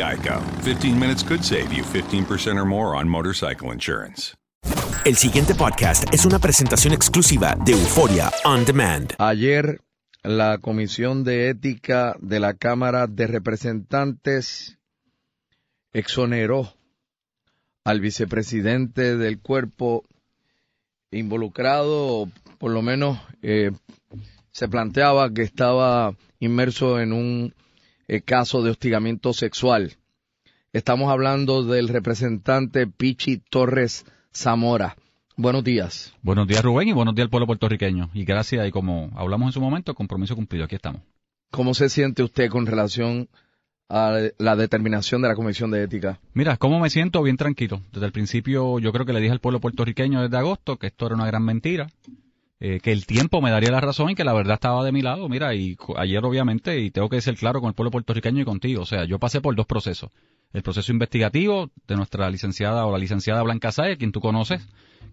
Geico. 15 minutes could save you 15% or more on motorcycle insurance. El siguiente podcast es una presentación exclusiva de Euforia On Demand. Ayer la Comisión de Ética de la Cámara de Representantes exoneró al vicepresidente del cuerpo involucrado, o por lo menos eh, se planteaba que estaba inmerso en un eh, caso de hostigamiento sexual. Estamos hablando del representante Pichi Torres Zamora. Buenos días. Buenos días, Rubén, y buenos días al pueblo puertorriqueño. Y gracias, y como hablamos en su momento, compromiso cumplido. Aquí estamos. ¿Cómo se siente usted con relación a la determinación de la Comisión de Ética? Mira, ¿cómo me siento? Bien tranquilo. Desde el principio yo creo que le dije al pueblo puertorriqueño desde agosto que esto era una gran mentira, eh, que el tiempo me daría la razón y que la verdad estaba de mi lado. Mira, y ayer obviamente, y tengo que ser claro con el pueblo puertorriqueño y contigo, o sea, yo pasé por dos procesos. El proceso investigativo de nuestra licenciada o la licenciada Blanca Sáez, quien tú conoces,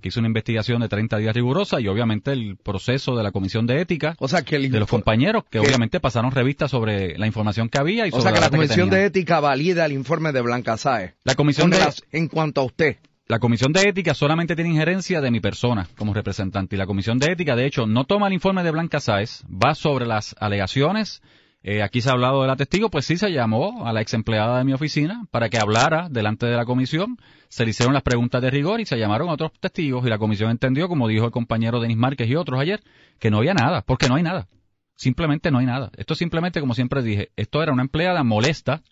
que hizo una investigación de 30 días rigurosa, y obviamente el proceso de la Comisión de Ética o sea, que el de los compañeros, que, que, obviamente pasaron revistas sobre la información que había. Y o sobre sea, que la, la Comisión de Ética valida el informe de Blanca Sáez. La Comisión de... En cuanto a usted. La Comisión de Ética solamente tiene injerencia de mi persona como representante y la Comisión de Ética, de hecho, no toma el informe de Blanca Sáez, va sobre las alegaciones. Eh, aquí se ha hablado de la testigo, pues sí se llamó a la ex empleada de mi oficina para que hablara delante de la comisión. Se le hicieron las preguntas de rigor y se llamaron a otros testigos y la comisión entendió, como dijo el compañero Denis Márquez y otros ayer, que no había nada, porque no hay nada. Simplemente no hay nada. Esto simplemente, como siempre dije, esto era una empleada molesta,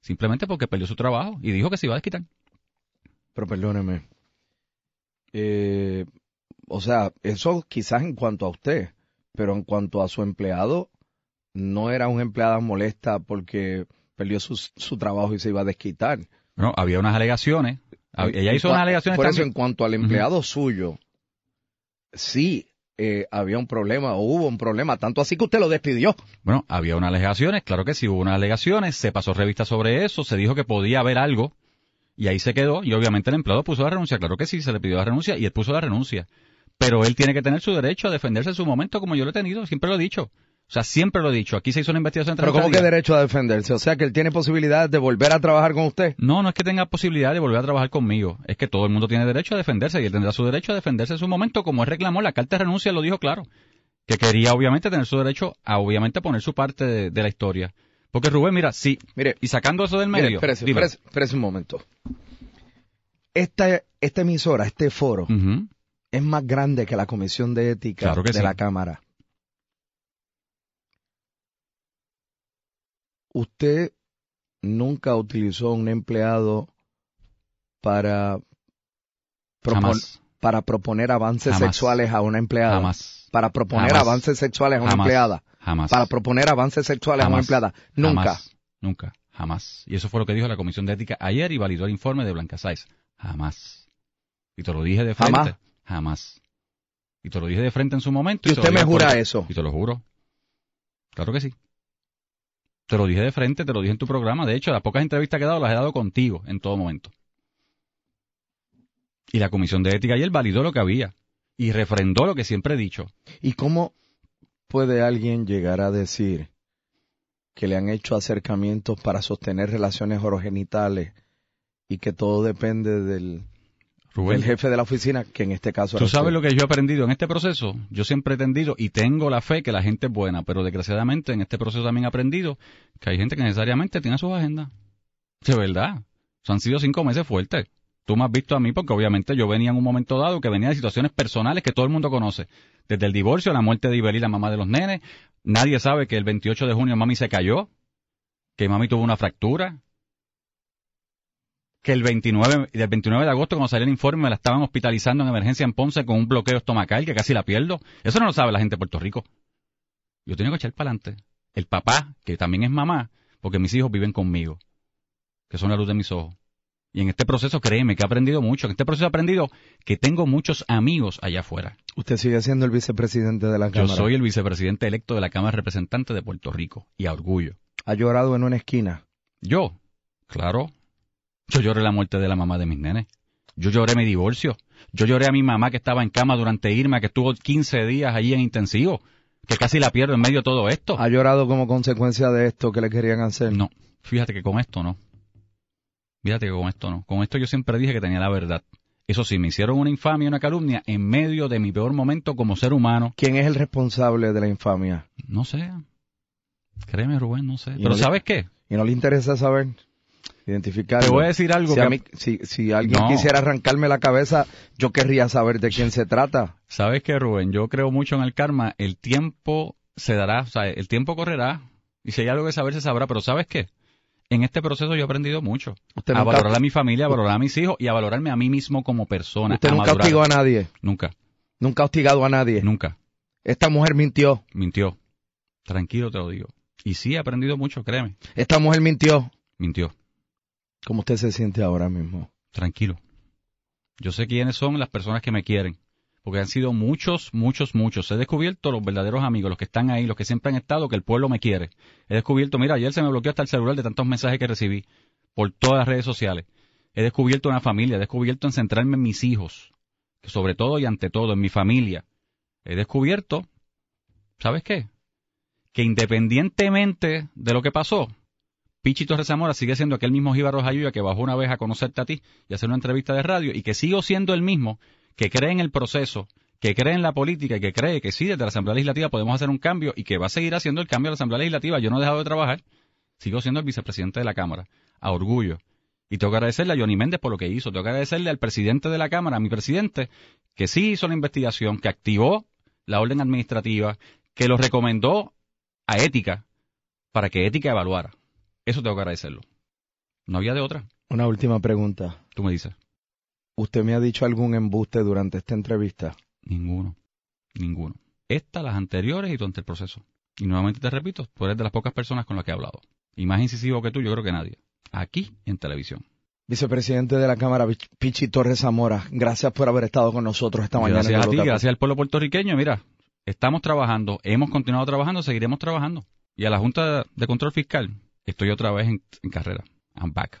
simplemente porque perdió su trabajo y dijo que se iba a desquitar. Pero perdóneme. Eh, o sea, eso quizás en cuanto a usted, pero en cuanto a su empleado, no era una empleada molesta porque perdió su, su trabajo y se iba a desquitar. No, había unas alegaciones. Ella hizo unas alegaciones Por también. eso, en cuanto al empleado uh -huh. suyo, sí eh, había un problema o hubo un problema, tanto así que usted lo despidió. Bueno, había unas alegaciones, claro que sí, hubo unas alegaciones, se pasó revista sobre eso, se dijo que podía haber algo y ahí se quedó, y obviamente el empleado puso la renuncia, claro que sí, se le pidió la renuncia, y él puso la renuncia. Pero él tiene que tener su derecho a defenderse en su momento, como yo lo he tenido, siempre lo he dicho. O sea, siempre lo he dicho, aquí se hizo una investigación. Pero ¿cómo que derecho a defenderse? O sea, que él tiene posibilidad de volver a trabajar con usted. No, no es que tenga posibilidad de volver a trabajar conmigo. Es que todo el mundo tiene derecho a defenderse y él tendrá su derecho a defenderse en su momento, como él reclamó, la carta de renuncia lo dijo claro. Que quería obviamente tener su derecho a obviamente poner su parte de, de la historia. Porque Rubén, mira, sí, Mire, y sacando eso del medio. Mire, espérese, espérese, espérese un momento. Esta, esta emisora, este foro, es más grande que la Comisión de Ética Claro de sí. la Cámara. Usted nunca utilizó un empleado para, propon- para proponer avances Jamás. sexuales a una empleada. Jamás. Para proponer Jamás. avances sexuales a una empleada. Jamás. Para proponer avances sexuales a una empleada. Nunca. Jamás. Nunca. Jamás. Y eso fue lo que dijo la Comisión de Ética ayer y validó el informe de Blanca Sáez. Jamás. Y te lo dije de frente. Jamás. Jamás. Y te lo dije de frente en su momento. ¿Y usted me por- jura eso? Y te lo juro. Claro que sí. Te lo dije de frente, te lo dije en tu programa. De hecho, las pocas entrevistas que he dado las he dado contigo en todo momento. Y la Comisión de Ética ayer validó lo que había. Y refrendó lo que siempre he dicho. ¿Y cómo puede alguien llegar a decir que le han hecho acercamientos para sostener relaciones orogenitales y que todo depende del, Rubén, del jefe de la oficina, que en este caso Tú sabes usted? lo que yo he aprendido en este proceso. Yo siempre he entendido y tengo la fe que la gente es buena, pero desgraciadamente en este proceso también he aprendido que hay gente que necesariamente tiene sus agendas. De verdad. O sea, han sido cinco meses fuertes. Tú me has visto a mí porque obviamente yo venía en un momento dado que venía de situaciones personales que todo el mundo conoce. Desde el divorcio, la muerte de Ibelí, la mamá de los nenes. Nadie sabe que el 28 de junio mami se cayó, que mami tuvo una fractura, que el 29, del 29 de agosto, cuando salió el informe, me la estaban hospitalizando en emergencia en Ponce con un bloqueo estomacal que casi la pierdo. Eso no lo sabe la gente de Puerto Rico. Yo tengo que echar para adelante. El papá, que también es mamá, porque mis hijos viven conmigo, que son la luz de mis ojos. Y en este proceso, créeme, que he aprendido mucho. En este proceso he aprendido que tengo muchos amigos allá afuera. Usted sigue siendo el vicepresidente de la Yo Cámara. soy el vicepresidente electo de la Cámara de Representantes de Puerto Rico. Y a orgullo. Ha llorado en una esquina. Yo, claro. Yo lloré la muerte de la mamá de mis nenes. Yo lloré mi divorcio. Yo lloré a mi mamá que estaba en cama durante Irma, que estuvo 15 días allí en intensivo, que casi la pierdo en medio de todo esto. ¿Ha llorado como consecuencia de esto que le querían hacer? No, fíjate que con esto no. Fíjate que con esto no. Con esto yo siempre dije que tenía la verdad. Eso sí, me hicieron una infamia y una calumnia en medio de mi peor momento como ser humano. ¿Quién es el responsable de la infamia? No sé. Créeme, Rubén, no sé. Pero no le- ¿sabes qué? ¿Y no le interesa saber? Identificar. Te voy a decir algo Si, que- a mí- si, si alguien No. quisiera arrancarme la cabeza, yo querría saber de quién se trata. ¿Sabes qué, Rubén? Yo creo mucho en el karma. El tiempo se dará, o sea, el tiempo correrá. Y si hay algo que saber, se sabrá. Pero ¿sabes qué? En este proceso yo he aprendido mucho. Usted a valorar a mi familia, a valorar a mis hijos y a valorarme a mí mismo como persona. Usted a nunca madurar. hostigó a nadie. Nunca, Nunca ha hostigado a nadie. nunca. Esta mujer mintió. Mintió. Tranquilo te lo digo. Y sí he aprendido mucho, créeme. Esta mujer mintió. Mintió. ¿Cómo usted se siente ahora mismo? Tranquilo. Yo sé quiénes son las personas que me quieren. Porque han sido muchos, muchos, muchos. He descubierto los verdaderos amigos, los que están ahí, los que siempre han estado, que el pueblo me quiere. He descubierto, mira, ayer se me bloqueó hasta el celular de tantos mensajes que recibí por todas las redes sociales. He descubierto una familia, he descubierto en centrarme en mis hijos, que sobre todo y ante todo en mi familia. He descubierto, ¿sabes qué? Que independientemente de lo que pasó, Pichi Torres Zamora sigue siendo aquel mismo Jíbaro Jayuya que bajó una vez a conocerte a ti y hacer una entrevista de radio y que sigo siendo el mismo que cree en el proceso, que cree en la política y que cree que sí, desde la Asamblea Legislativa podemos hacer un cambio y que va a seguir haciendo el cambio a la Asamblea Legislativa. Yo no he dejado de trabajar, sigo siendo el vicepresidente de la Cámara, a orgullo. Y tengo que agradecerle a Johnny Méndez por lo que hizo, tengo que agradecerle al presidente de la Cámara, a mi presidente, que sí hizo la investigación, que activó la orden administrativa, que lo recomendó a Ética para que Ética evaluara. Eso tengo que agradecerlo. No había de otra. Una última pregunta. Tú me dices. ¿Usted me ha dicho algún embuste durante esta entrevista? Ninguno. Ninguno. Esta, las anteriores y durante el proceso. Y nuevamente te repito, tú eres de las pocas personas con las que he hablado. Y más incisivo que tú, yo creo que nadie. Aquí en televisión. Vicepresidente de la Cámara, Pich- Pichi Torres Zamora, gracias por haber estado con nosotros esta mañana. en Gracias a ti, gracias al pueblo puertorriqueño. Mira, estamos trabajando, hemos continuado trabajando, seguiremos trabajando. Y a la Junta de Control Fiscal, estoy otra vez en, en carrera. I'm back.